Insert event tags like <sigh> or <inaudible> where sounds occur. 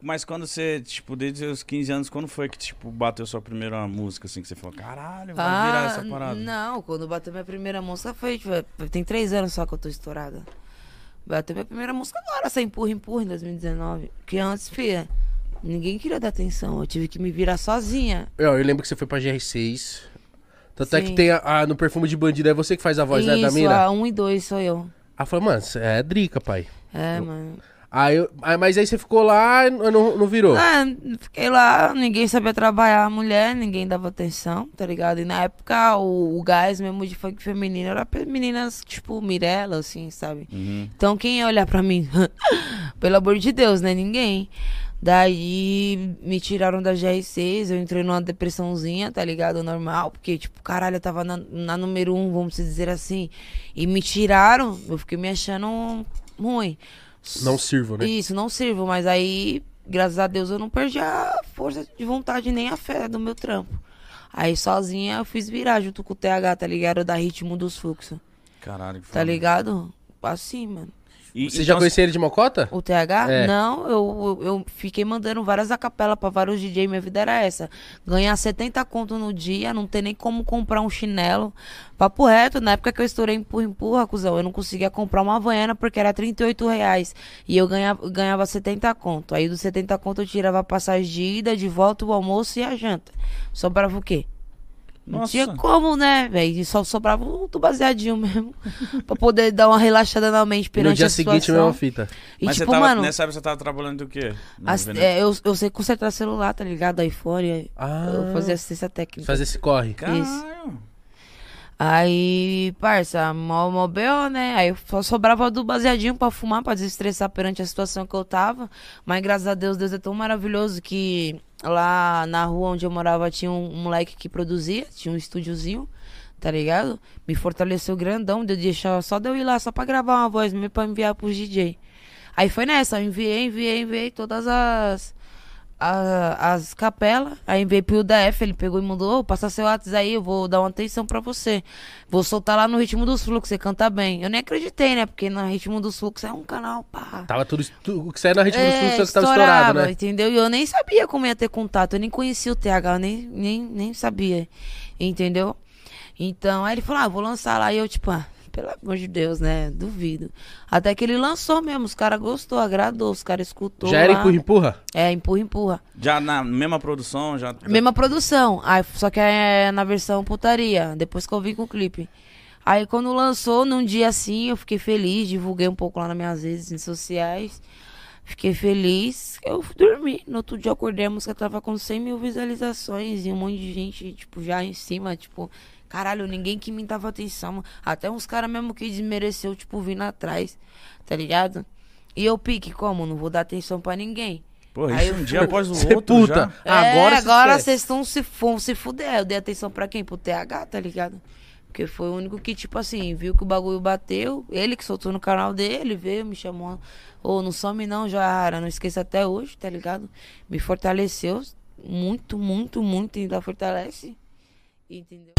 mas quando você, tipo, desde os 15 anos, quando foi que, tipo, bateu sua primeira música, assim, que você falou, caralho, vai virar essa parada? Não, quando bateu minha primeira música foi, tipo, tem três anos só que eu tô estourada. Bateu minha primeira música agora, essa empurra, empurra, em 2019. Que antes, filha, ninguém queria dar atenção. Eu tive que me virar sozinha. Eu, eu lembro que você foi pra GR6. Tanto é que Sim. tem a, a- no perfume de bandido, é você que faz a voz né, da Isso, mina? a um e dois sou eu. Ela falou, mano, é drica, pai. É, mano. Aí, eu- aí- mas aí você ficou lá e não, não virou. Ah, fiquei lá, ninguém sabia trabalhar a mulher, ninguém dava atenção, tá ligado? E na época o, o gás mesmo de funk feminino era pra meninas tipo Mirella, assim, sabe? Uhum. Então quem ia olhar pra mim? <laughs> Pelo amor de Deus, né? Ninguém. Daí me tiraram da GR6, eu entrei numa depressãozinha, tá ligado? Normal, porque, tipo, caralho, eu tava na, na número um, vamos dizer assim. E me tiraram, eu fiquei me achando ruim. Não sirvo, né? Isso, não sirvo, mas aí, graças a Deus, eu não perdi a força de vontade nem a fé do meu trampo. Aí sozinha eu fiz virar junto com o TH, tá ligado? Da ritmo dos fluxos. Caralho, que Tá foda. ligado? Assim, mano. E, Você já então, conhecia ele de Mocota? O TH? É. Não, eu, eu, fiquei mandando várias acapelas pra vários DJ. Minha vida era essa. Ganhar 70 conto no dia, não ter nem como comprar um chinelo. Papo reto, na época que eu estourei empurra, empurra, cuzão, eu não conseguia comprar uma havaiana porque era 38 reais. E eu ganhava, ganhava 70 conto. Aí dos 70 conto eu tirava a passagem de ida, de volta, o almoço e a janta. Sobrava o quê? Não Nossa. tinha como, né, velho? Só sobrava o do baseadinho mesmo. <laughs> pra poder dar uma relaxada na mente E no perante dia a seguinte, situação. mesma fita. E Mas tipo, você tava, mano, nessa época você tava trabalhando do quê? No as- Veneto? é, eu, eu sei consertar celular, tá ligado? iPhone. Ah, Eu fazia assistência técnica. Fazer esse corre. Caralho. Aí, parça, mó, mó B.O., né? Aí só sobrava do baseadinho pra fumar, pra desestressar perante a situação que eu tava. Mas graças a Deus, Deus é tão maravilhoso que lá na rua onde eu morava tinha um, um moleque que produzia, tinha um estúdiozinho, tá ligado? Me fortaleceu grandão, de deixar só de eu ir lá só pra gravar uma voz mesmo pra enviar pros DJ. Aí foi nessa, eu enviei, enviei, enviei todas as. A- as capelas, aí enviei pro DF, ele pegou e mandou, "Ô, passa seu WhatsApp aí, eu vou dar uma atenção pra você. Vou soltar lá no Ritmo dos Fluxos, você canta bem. Eu nem acreditei, né? Porque no Ritmo dos Fluxos é um canal, pá. Tava tudo. o que saía na ritmo dos É, fluxos que tava estourado, né? Entendeu? E eu nem sabia como ia ter contato. Eu nem conhecia o TH, eu nem, nem, nem sabia. Entendeu? Então, aí ele falou, ah, vou lançar lá. E eu, tipo, ah, pelo amor de Deus, né? Duvido. Até que ele lançou mesmo. Os caras gostou, agradou, os caras escutou. Já era lá. empurra, empurra? É, empurra, empurra. Já na mesma produção, já... Mesma produção. Aí, só que é na versão putaria. Depois que eu vi com o clipe. Aí quando lançou, num dia assim, eu fiquei feliz, divulguei um pouco lá nas minhas redes sociais. Fiquei feliz. Eu dormi. No outro dia eu acordei, a música tava com 100 mil visualizações e um monte de gente, tipo, já em cima, tipo, caralho, ninguém que me dava atenção. mano. Até uns caras mesmo que desmereceu, tipo, vindo atrás, tá ligado? E eu pique, como? Não vou dar atenção pra ninguém. Pô, Aí isso eu um dia após o <laughs> Cê outro puta. já. Agora é, agora esquece. vocês estão se, vão se fuder. Eu dei atenção pra quem? Pro TH, tá ligado? Porque foi o único que, tipo assim, viu que o bagulho bateu. Ele que soltou no canal dele, veio, me chamou. Ô, não some não, Joara. Não esqueça até hoje, tá ligado? Me fortaleceu muito, muito, muito. E ainda fortalece. Entendeu?